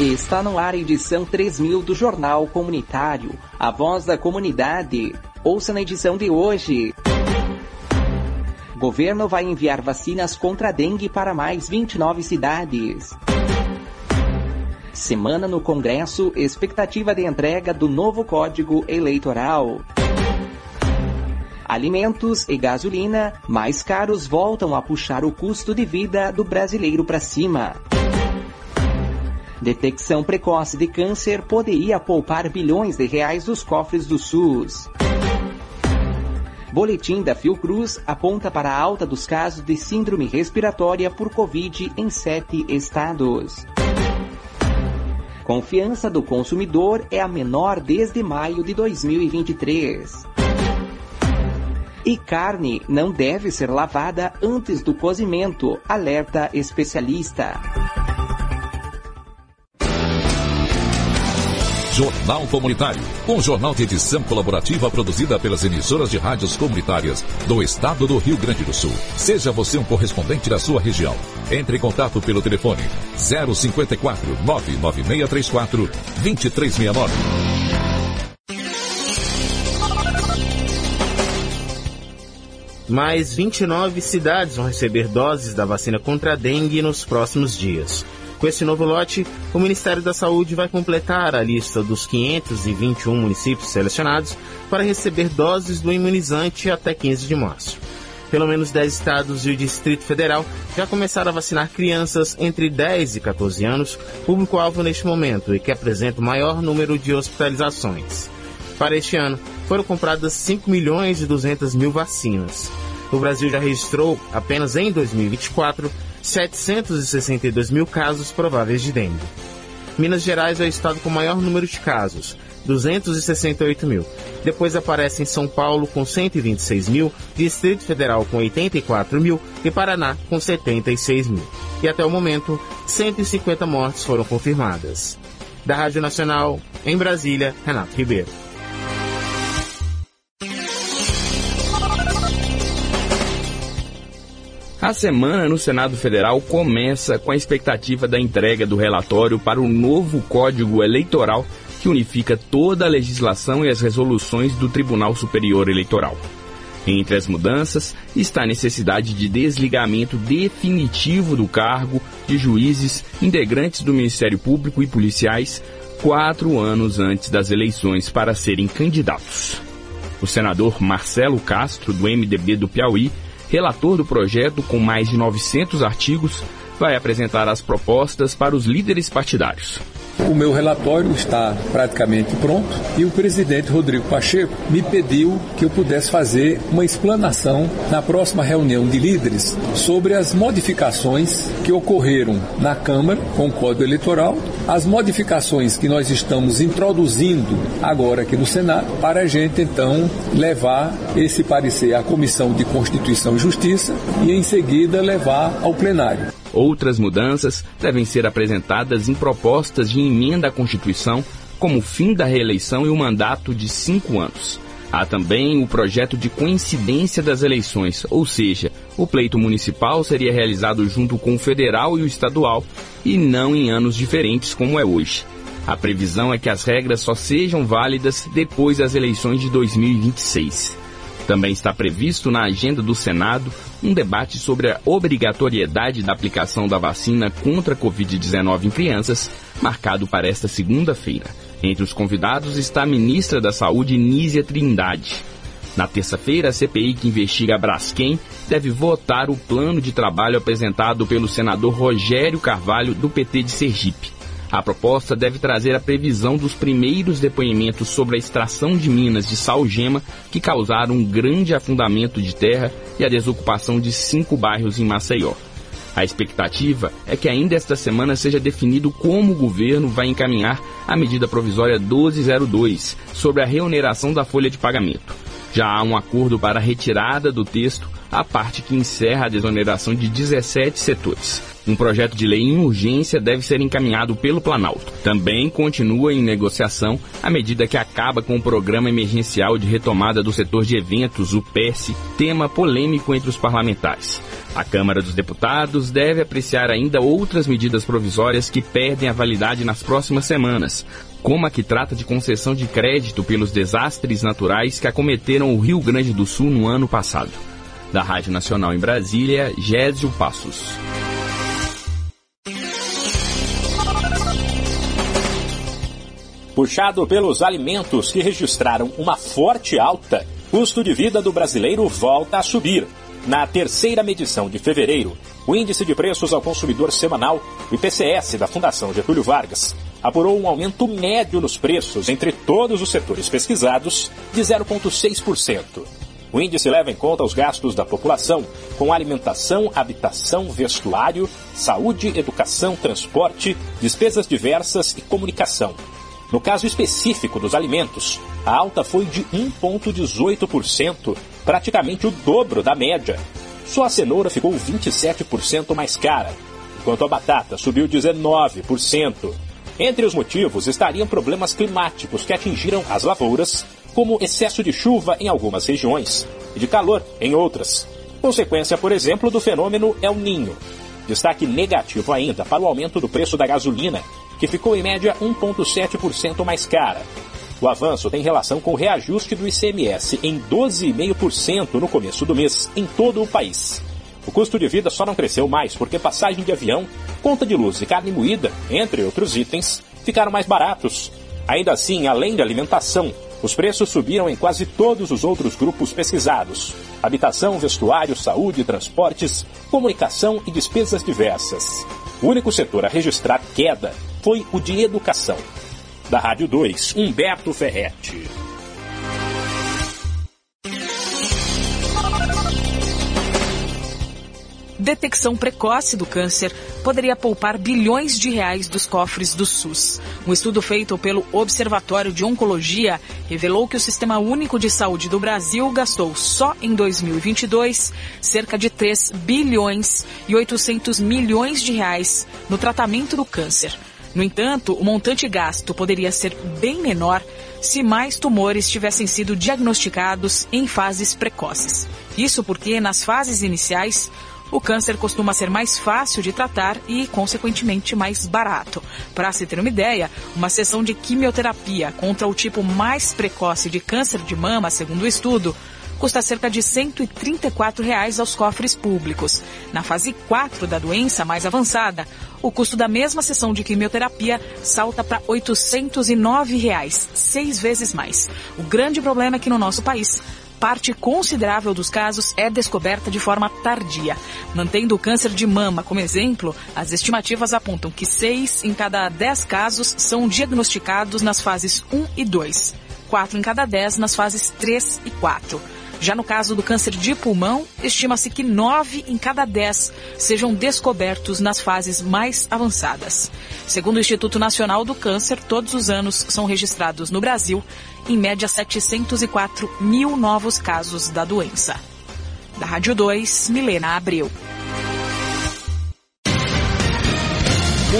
Está no ar a edição 3000 do Jornal Comunitário, a voz da comunidade. Ouça na edição de hoje. Governo vai enviar vacinas contra a dengue para mais 29 cidades. Semana no Congresso, expectativa de entrega do novo Código Eleitoral. Alimentos e gasolina mais caros voltam a puxar o custo de vida do brasileiro para cima. Detecção precoce de câncer poderia poupar bilhões de reais dos cofres do SUS. Boletim da Fiocruz aponta para a alta dos casos de síndrome respiratória por Covid em sete estados. Confiança do consumidor é a menor desde maio de 2023. E carne não deve ser lavada antes do cozimento, alerta especialista. Jornal Comunitário, um jornal de edição colaborativa produzida pelas emissoras de rádios comunitárias do estado do Rio Grande do Sul. Seja você um correspondente da sua região. Entre em contato pelo telefone 054 99634 2369. Mais 29 cidades vão receber doses da vacina contra a dengue nos próximos dias. Com esse novo lote, o Ministério da Saúde vai completar a lista dos 521 municípios selecionados para receber doses do imunizante até 15 de março. Pelo menos 10 estados e o Distrito Federal já começaram a vacinar crianças entre 10 e 14 anos, público-alvo neste momento e que apresenta o maior número de hospitalizações. Para este ano, foram compradas 5 milhões e 200 mil vacinas. O Brasil já registrou, apenas em 2024, 762 mil casos prováveis de dengue. Minas Gerais é o estado com maior número de casos, 268 mil. Depois aparecem São Paulo com 126 mil, Distrito Federal com 84 mil e Paraná com 76 mil. E até o momento, 150 mortes foram confirmadas. Da Rádio Nacional, em Brasília, Renato Ribeiro. A semana no Senado Federal começa com a expectativa da entrega do relatório para o novo Código Eleitoral que unifica toda a legislação e as resoluções do Tribunal Superior Eleitoral. Entre as mudanças está a necessidade de desligamento definitivo do cargo de juízes integrantes do Ministério Público e policiais quatro anos antes das eleições para serem candidatos. O senador Marcelo Castro, do MDB do Piauí, relator do projeto com mais de 900 artigos, vai apresentar as propostas para os líderes partidários. O meu relatório está praticamente pronto e o presidente Rodrigo Pacheco me pediu que eu pudesse fazer uma explanação na próxima reunião de líderes sobre as modificações que ocorreram na Câmara com o Código Eleitoral, as modificações que nós estamos introduzindo agora aqui no Senado, para a gente então levar esse parecer à Comissão de Constituição e Justiça e em seguida levar ao plenário. Outras mudanças devem ser apresentadas em propostas de emenda à Constituição, como o fim da reeleição e o mandato de cinco anos. Há também o projeto de coincidência das eleições, ou seja, o pleito municipal seria realizado junto com o federal e o estadual e não em anos diferentes como é hoje. A previsão é que as regras só sejam válidas depois das eleições de 2026. Também está previsto na agenda do Senado um debate sobre a obrigatoriedade da aplicação da vacina contra a Covid-19 em crianças, marcado para esta segunda-feira. Entre os convidados está a ministra da Saúde, Nízia Trindade. Na terça-feira, a CPI que investiga a Braskem deve votar o plano de trabalho apresentado pelo senador Rogério Carvalho, do PT de Sergipe. A proposta deve trazer a previsão dos primeiros depoimentos sobre a extração de minas de salgema que causaram um grande afundamento de terra e a desocupação de cinco bairros em Maceió. A expectativa é que ainda esta semana seja definido como o governo vai encaminhar a medida provisória 1202 sobre a reoneração da folha de pagamento. Já há um acordo para a retirada do texto a parte que encerra a desoneração de 17 setores. Um projeto de lei em urgência deve ser encaminhado pelo Planalto. Também continua em negociação a medida que acaba com o Programa Emergencial de Retomada do Setor de Eventos, o PES, tema polêmico entre os parlamentares. A Câmara dos Deputados deve apreciar ainda outras medidas provisórias que perdem a validade nas próximas semanas, como a que trata de concessão de crédito pelos desastres naturais que acometeram o Rio Grande do Sul no ano passado. Da Rádio Nacional em Brasília, Gésio Passos. Puxado pelos alimentos que registraram uma forte alta, custo de vida do brasileiro volta a subir. Na terceira medição de fevereiro, o Índice de Preços ao Consumidor Semanal, IPCS da Fundação Getúlio Vargas, apurou um aumento médio nos preços entre todos os setores pesquisados de 0,6%. O índice leva em conta os gastos da população com alimentação, habitação, vestuário, saúde, educação, transporte, despesas diversas e comunicação. No caso específico dos alimentos, a alta foi de 1,18%, praticamente o dobro da média. Só a cenoura ficou 27% mais cara, enquanto a batata subiu 19%. Entre os motivos estariam problemas climáticos que atingiram as lavouras, como excesso de chuva em algumas regiões e de calor em outras. Consequência, por exemplo, do fenômeno El Ninho. Destaque negativo ainda para o aumento do preço da gasolina, que ficou em média 1,7% mais cara. O avanço tem relação com o reajuste do ICMS em 12,5% no começo do mês em todo o país. O custo de vida só não cresceu mais porque passagem de avião, conta de luz e carne moída, entre outros itens, ficaram mais baratos. Ainda assim, além da alimentação, os preços subiram em quase todos os outros grupos pesquisados: habitação, vestuário, saúde, transportes, comunicação e despesas diversas. O único setor a registrar queda foi o de educação. Da Rádio 2, Humberto Ferretti. Detecção precoce do câncer poderia poupar bilhões de reais dos cofres do SUS. Um estudo feito pelo Observatório de Oncologia revelou que o Sistema Único de Saúde do Brasil gastou só em 2022 cerca de 3 bilhões e 800 milhões de reais no tratamento do câncer. No entanto, o montante gasto poderia ser bem menor se mais tumores tivessem sido diagnosticados em fases precoces. Isso porque, nas fases iniciais, o câncer costuma ser mais fácil de tratar e, consequentemente, mais barato. Para se ter uma ideia, uma sessão de quimioterapia contra o tipo mais precoce de câncer de mama, segundo o estudo, custa cerca de 134 reais aos cofres públicos. Na fase 4 da doença mais avançada, o custo da mesma sessão de quimioterapia salta para 809 reais, seis vezes mais. O grande problema é que no nosso país, parte considerável dos casos é descoberta de forma tardia. Mantendo o câncer de mama como exemplo, as estimativas apontam que 6 em cada 10 casos são diagnosticados nas fases 1 e 2, 4 em cada 10 nas fases 3 e 4. Já no caso do câncer de pulmão, estima-se que 9 em cada 10 sejam descobertos nas fases mais avançadas. Segundo o Instituto Nacional do Câncer, todos os anos são registrados no Brasil em média 704 mil novos casos da doença. Da Rádio 2, Milena Abreu.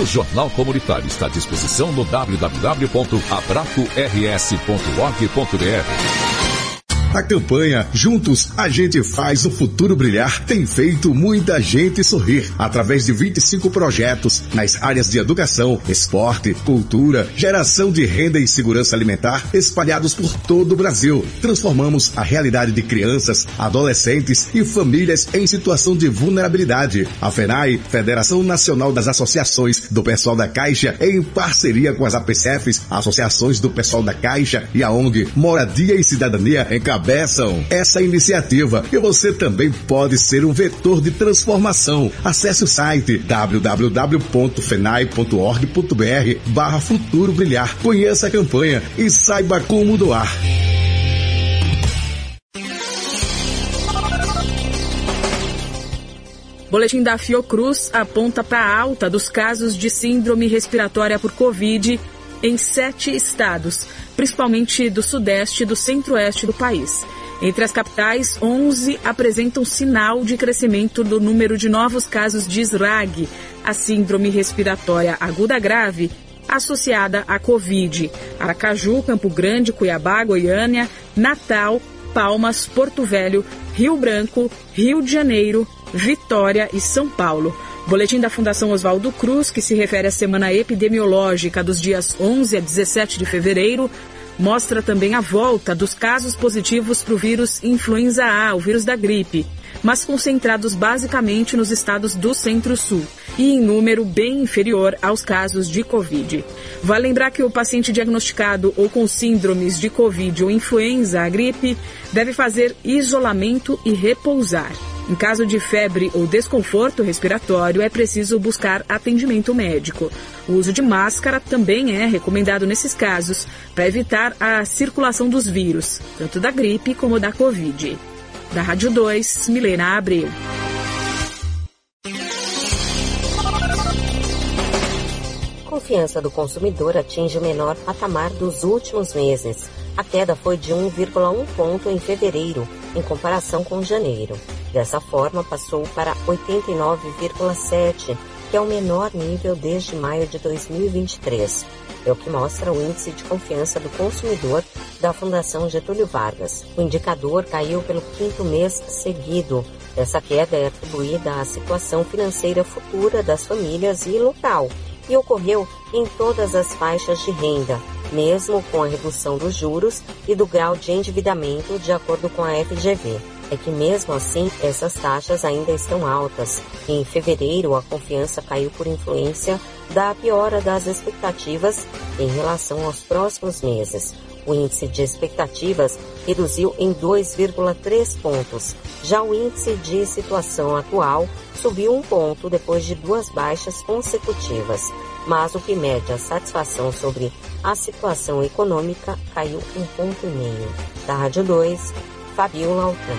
O Jornal Comunitário está à disposição no www.abracors.org.br. A campanha Juntos a gente faz o futuro brilhar tem feito muita gente sorrir através de 25 projetos nas áreas de educação, esporte, cultura, geração de renda e segurança alimentar espalhados por todo o Brasil. Transformamos a realidade de crianças, adolescentes e famílias em situação de vulnerabilidade. A FENAI, Federação Nacional das Associações do Pessoal da Caixa, em parceria com as APCFs, Associações do Pessoal da Caixa e a ONG Moradia e Cidadania em encabeçam essa iniciativa e você também pode ser um vetor de transformação. Acesse o site www.fenai.org.br barra Futuro Brilhar. Conheça a campanha e saiba como doar. Boletim da Fiocruz aponta para a alta dos casos de síndrome respiratória por Covid em sete estados, principalmente do sudeste e do centro-oeste do país. Entre as capitais, 11 apresentam sinal de crescimento do número de novos casos de SRAG, a síndrome respiratória aguda grave, associada à Covid. Aracaju, Campo Grande, Cuiabá, Goiânia, Natal, Palmas, Porto Velho, Rio Branco, Rio de Janeiro, Vitória e São Paulo. Boletim da Fundação Oswaldo Cruz, que se refere à semana epidemiológica dos dias 11 a 17 de fevereiro, mostra também a volta dos casos positivos para o vírus influenza A, o vírus da gripe, mas concentrados basicamente nos estados do Centro-Sul e em número bem inferior aos casos de Covid. Vale lembrar que o paciente diagnosticado ou com síndromes de Covid ou influenza, a gripe, deve fazer isolamento e repousar. Em caso de febre ou desconforto respiratório, é preciso buscar atendimento médico. O uso de máscara também é recomendado nesses casos para evitar a circulação dos vírus, tanto da gripe como da Covid. Da Rádio 2, Milena Abreu. Confiança do consumidor atinge o menor patamar dos últimos meses. A queda foi de 1,1 ponto em fevereiro, em comparação com janeiro. Dessa forma, passou para 89,7, que é o menor nível desde maio de 2023. É o que mostra o índice de confiança do consumidor da Fundação Getúlio Vargas. O indicador caiu pelo quinto mês seguido. Essa queda é atribuída à situação financeira futura das famílias e local e ocorreu em todas as faixas de renda, mesmo com a redução dos juros e do grau de endividamento de acordo com a FGV é que mesmo assim essas taxas ainda estão altas. Em fevereiro, a confiança caiu por influência da piora das expectativas em relação aos próximos meses. O índice de expectativas reduziu em 2,3 pontos. Já o índice de situação atual subiu um ponto depois de duas baixas consecutivas. Mas o que mede a satisfação sobre a situação econômica caiu um ponto e meio. Da Rádio 2, Fabiola Altran.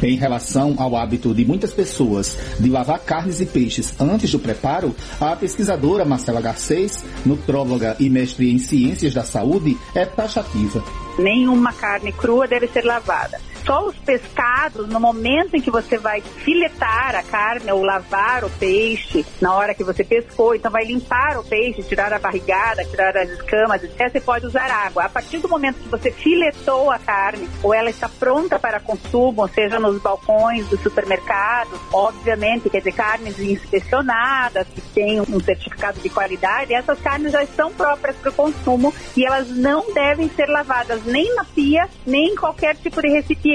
Em relação ao hábito de muitas pessoas de lavar carnes e peixes antes do preparo, a pesquisadora Marcela Garcês, nutróloga e mestre em ciências da saúde, é taxativa. Nenhuma carne crua deve ser lavada só os pescados, no momento em que você vai filetar a carne ou lavar o peixe, na hora que você pescou, então vai limpar o peixe, tirar a barrigada, tirar as escamas, etc. Você pode usar água. A partir do momento que você filetou a carne ou ela está pronta para consumo, seja nos balcões do supermercado, obviamente, quer dizer, carnes inspecionadas, que têm um certificado de qualidade, essas carnes já estão próprias para o consumo e elas não devem ser lavadas nem na pia, nem em qualquer tipo de recipiente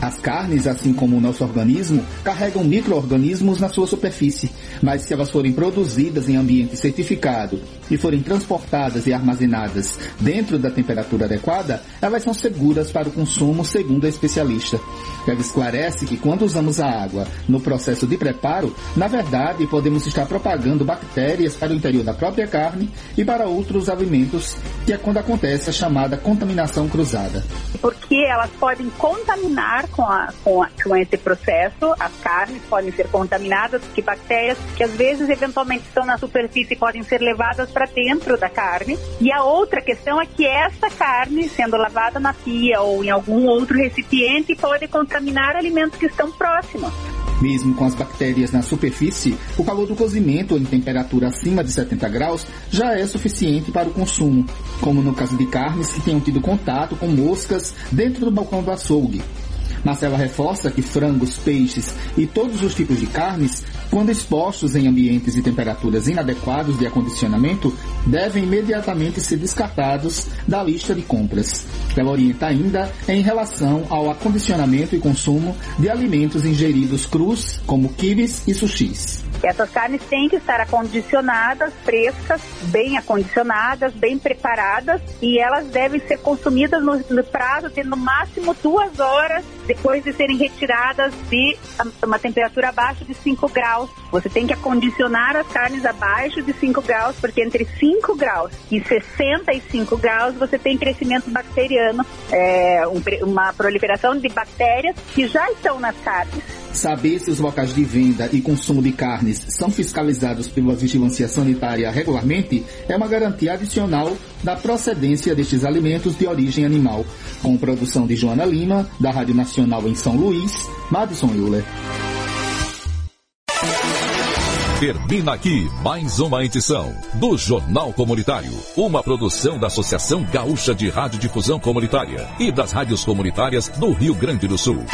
As carnes, assim como o nosso organismo, carregam micro-organismos na sua superfície, mas se elas forem produzidas em ambiente certificado e forem transportadas e armazenadas dentro da temperatura adequada, elas são seguras para o consumo, segundo a especialista. Ela esclarece que quando usamos a água no processo de preparo, na verdade podemos estar propagando bactérias para o interior da própria carne e para outros alimentos, que é quando acontece a chamada contaminação cruzada. Porque elas podem contaminar com, a, com, a, com esse processo, as carnes podem ser contaminadas, porque bactérias que às vezes eventualmente estão na superfície podem ser levadas para dentro da carne. E a outra questão é que essa carne, sendo lavada na pia ou em algum outro recipiente, pode contaminar alimentos que estão próximos. Mesmo com as bactérias na superfície, o calor do cozimento em temperatura acima de 70 graus já é suficiente para o consumo, como no caso de carnes que tenham tido contato com moscas dentro do balcão do açougue. Marcela reforça que frangos, peixes e todos os tipos de carnes, quando expostos em ambientes e temperaturas inadequados de acondicionamento, devem imediatamente ser descartados da lista de compras. Ela orienta ainda em relação ao acondicionamento e consumo de alimentos ingeridos crus, como quibes e sushis. Essas carnes têm que estar acondicionadas, frescas, bem acondicionadas, bem preparadas e elas devem ser consumidas no, no prazo de no máximo duas horas depois de serem retiradas de uma temperatura abaixo de 5 graus. Você tem que acondicionar as carnes abaixo de 5 graus, porque entre 5 graus e 65 graus você tem crescimento bacteriano, é, um, uma proliferação de bactérias que já estão nas carnes. Saber se os locais de venda e consumo de carnes são fiscalizados pela vigilância sanitária regularmente é uma garantia adicional da procedência destes alimentos de origem animal. Com produção de Joana Lima, da Rádio Nacional em São Luís, Madison Euler. Termina aqui mais uma edição do Jornal Comunitário, uma produção da Associação Gaúcha de Radiodifusão Comunitária e das rádios comunitárias do Rio Grande do Sul.